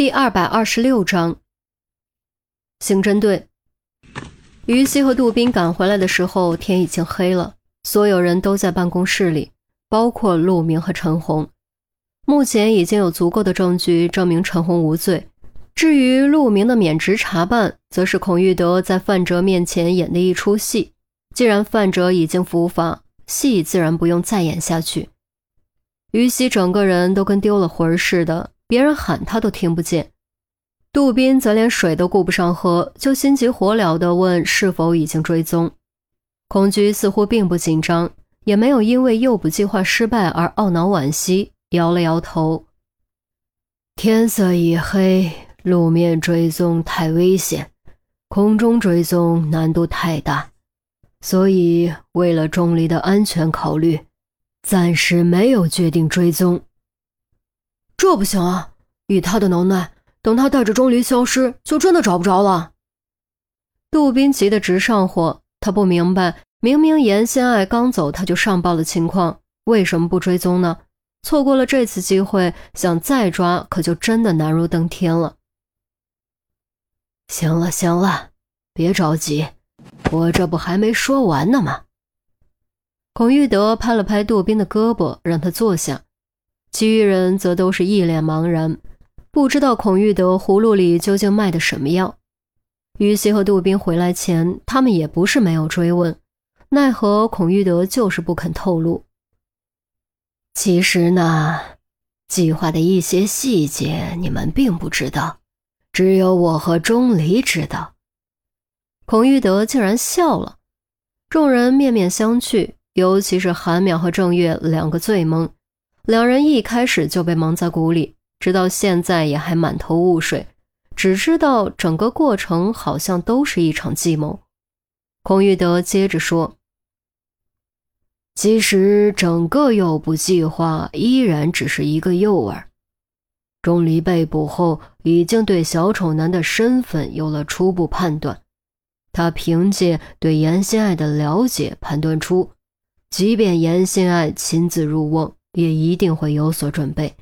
第二百二十六章，刑侦队。于西和杜宾赶回来的时候，天已经黑了。所有人都在办公室里，包括陆明和陈红。目前已经有足够的证据证明陈红无罪。至于陆明的免职查办，则是孔玉德在范哲面前演的一出戏。既然范哲已经伏法，戏自然不用再演下去。于西整个人都跟丢了魂似的。别人喊他都听不见，杜宾则连水都顾不上喝，就心急火燎地问是否已经追踪。孔局似乎并不紧张，也没有因为诱捕计划失败而懊恼惋惜，摇了摇头。天色已黑，路面追踪太危险，空中追踪难度太大，所以为了钟离的安全考虑，暂时没有决定追踪。这不行啊！以他的能耐，等他带着钟离消失，就真的找不着了。杜宾急得直上火，他不明白，明明严心爱刚走，他就上报了情况，为什么不追踪呢？错过了这次机会，想再抓，可就真的难如登天了。行了行了，别着急，我这不还没说完呢吗？孔玉德拍了拍杜宾的胳膊，让他坐下。其余人则都是一脸茫然，不知道孔玉德葫芦里究竟卖的什么药。于西和杜宾回来前，他们也不是没有追问，奈何孔玉德就是不肯透露。其实呢，计划的一些细节你们并不知道，只有我和钟离知道。孔玉德竟然笑了，众人面面相觑，尤其是韩淼和郑月两个最懵。两人一开始就被蒙在鼓里，直到现在也还满头雾水，只知道整个过程好像都是一场计谋。孔玉德接着说：“其实整个诱捕计划依然只是一个诱饵。钟离被捕后，已经对小丑男的身份有了初步判断。他凭借对严心爱的了解，判断出，即便严心爱亲自入瓮。”也一定会有所准备，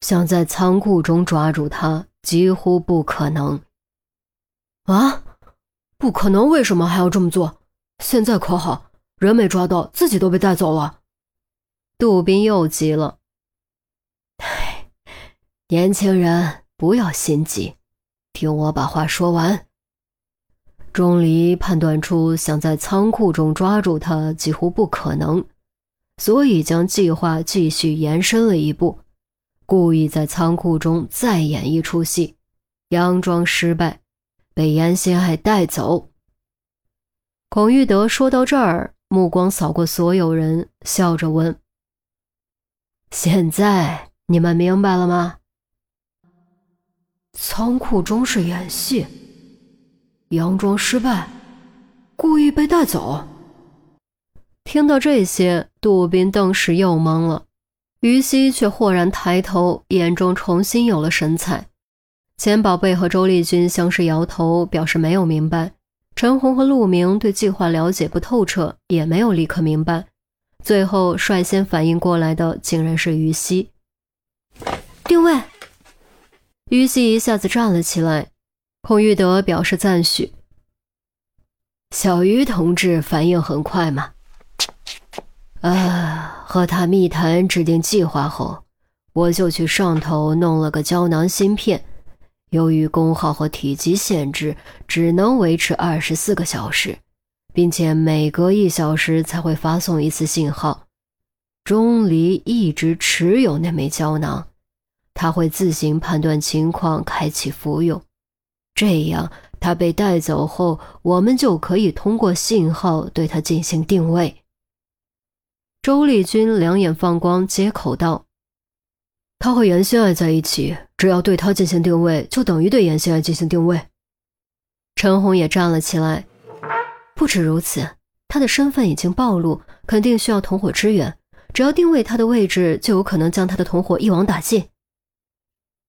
想在仓库中抓住他几乎不可能。啊，不可能！为什么还要这么做？现在可好，人没抓到，自己都被带走了。杜宾又急了。唉，年轻人不要心急，听我把话说完。钟离判断出想在仓库中抓住他几乎不可能。所以将计划继续延伸了一步，故意在仓库中再演一出戏，佯装失败，被严心爱带走。孔玉德说到这儿，目光扫过所有人，笑着问：“现在你们明白了吗？仓库中是演戏，佯装失败，故意被带走。”听到这些，杜宾顿时又懵了，于西却豁然抬头，眼中重新有了神采。钱宝贝和周丽君相视摇头，表示没有明白。陈红和陆明对计划了解不透彻，也没有立刻明白。最后率先反应过来的，竟然是于西。定位，于西一下子站了起来。孔玉德表示赞许。小于同志反应很快嘛。啊！和他密谈制定计划后，我就去上头弄了个胶囊芯片。由于功耗和体积限制，只能维持二十四个小时，并且每隔一小时才会发送一次信号。钟离一直持有那枚胶囊，他会自行判断情况，开启服用。这样，他被带走后，我们就可以通过信号对他进行定位。周丽君两眼放光，接口道：“他和严心爱在一起，只要对他进行定位，就等于对严心爱进行定位。”陈红也站了起来。不止如此，他的身份已经暴露，肯定需要同伙支援。只要定位他的位置，就有可能将他的同伙一网打尽。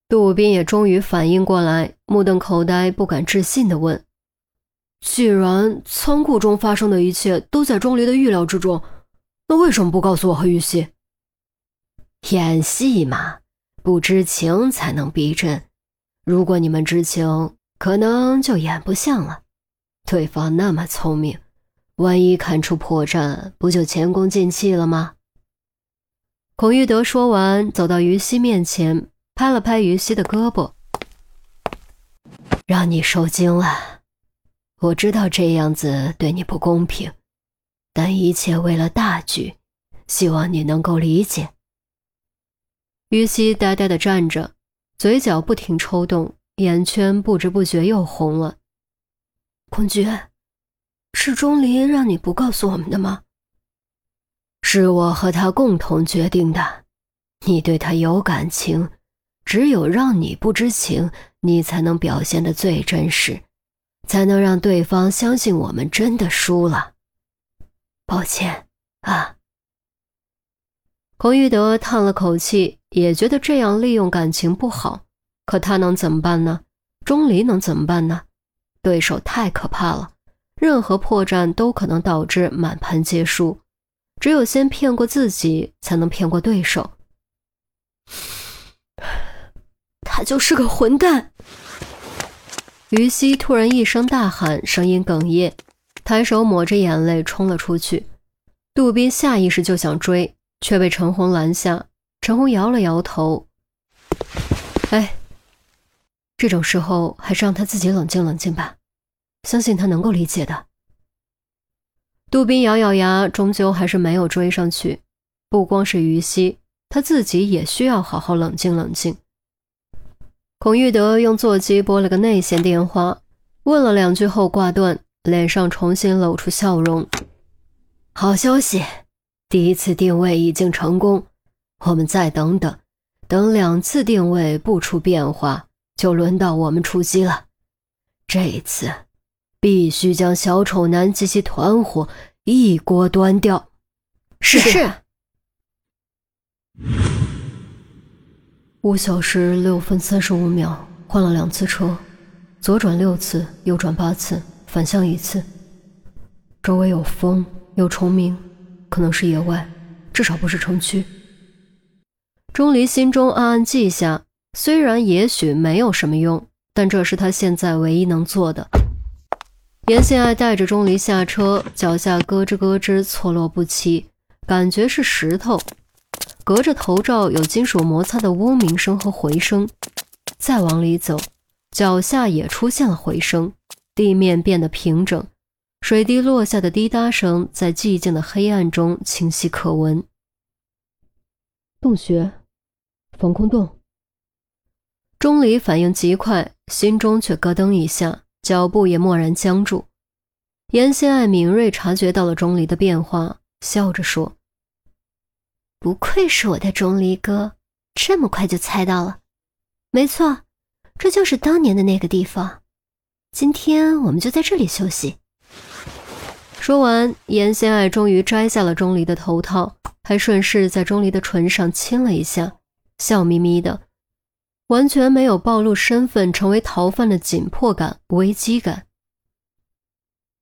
杜武斌也终于反应过来，目瞪口呆，不敢置信地问：“既然仓库中发生的一切都在钟离的预料之中？”那为什么不告诉我和玉溪？演戏嘛，不知情才能逼真。如果你们知情，可能就演不像了。对方那么聪明，万一看出破绽，不就前功尽弃了吗？孔玉德说完，走到于西面前，拍了拍于西的胳膊，让你受惊了。我知道这样子对你不公平，但一切为了大局，希望你能够理解。于西呆呆的站着。嘴角不停抽动，眼圈不知不觉又红了。孔爵，是钟离让你不告诉我们的吗？是我和他共同决定的。你对他有感情，只有让你不知情，你才能表现的最真实，才能让对方相信我们真的输了。抱歉啊。孔玉德叹了口气。也觉得这样利用感情不好，可他能怎么办呢？钟离能怎么办呢？对手太可怕了，任何破绽都可能导致满盘皆输。只有先骗过自己，才能骗过对手。他就是个混蛋！于西突然一声大喊，声音哽咽，抬手抹着眼泪冲了出去。杜宾下意识就想追，却被陈红拦下。陈红摇了摇头，哎，这种时候还是让他自己冷静冷静吧，相信他能够理解的。杜宾咬咬牙，终究还是没有追上去。不光是于西，他自己也需要好好冷静冷静。孔玉德用座机拨了个内线电话，问了两句后挂断，脸上重新露出笑容。好消息，第一次定位已经成功。我们再等等，等两次定位不出变化，就轮到我们出击了。这一次，必须将小丑男及其团伙一锅端掉。是是。五小时六分三十五秒，换了两次车，左转六次，右转八次，反向一次。周围有风，有虫鸣，可能是野外，至少不是城区。钟离心中暗暗记下，虽然也许没有什么用，但这是他现在唯一能做的。严信爱带着钟离下车，脚下咯吱咯吱错落不齐，感觉是石头。隔着头罩有金属摩擦的嗡鸣声和回声。再往里走，脚下也出现了回声，地面变得平整，水滴落下的滴答声在寂静的黑暗中清晰可闻。洞穴。防空洞。钟离反应极快，心中却咯噔一下，脚步也蓦然僵住。严心爱敏锐察觉到了钟离的变化，笑着说：“不愧是我的钟离哥，这么快就猜到了。没错，这就是当年的那个地方。今天我们就在这里休息。”说完，严心爱终于摘下了钟离的头套，还顺势在钟离的唇上亲了一下。笑眯眯的，完全没有暴露身份、成为逃犯的紧迫感、危机感。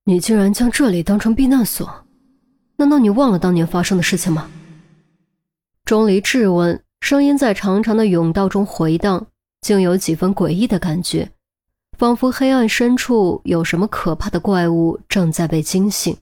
你竟然将这里当成避难所？难道你忘了当年发生的事情吗？钟离质问，声音在长长的甬道中回荡，竟有几分诡异的感觉，仿佛黑暗深处有什么可怕的怪物正在被惊醒。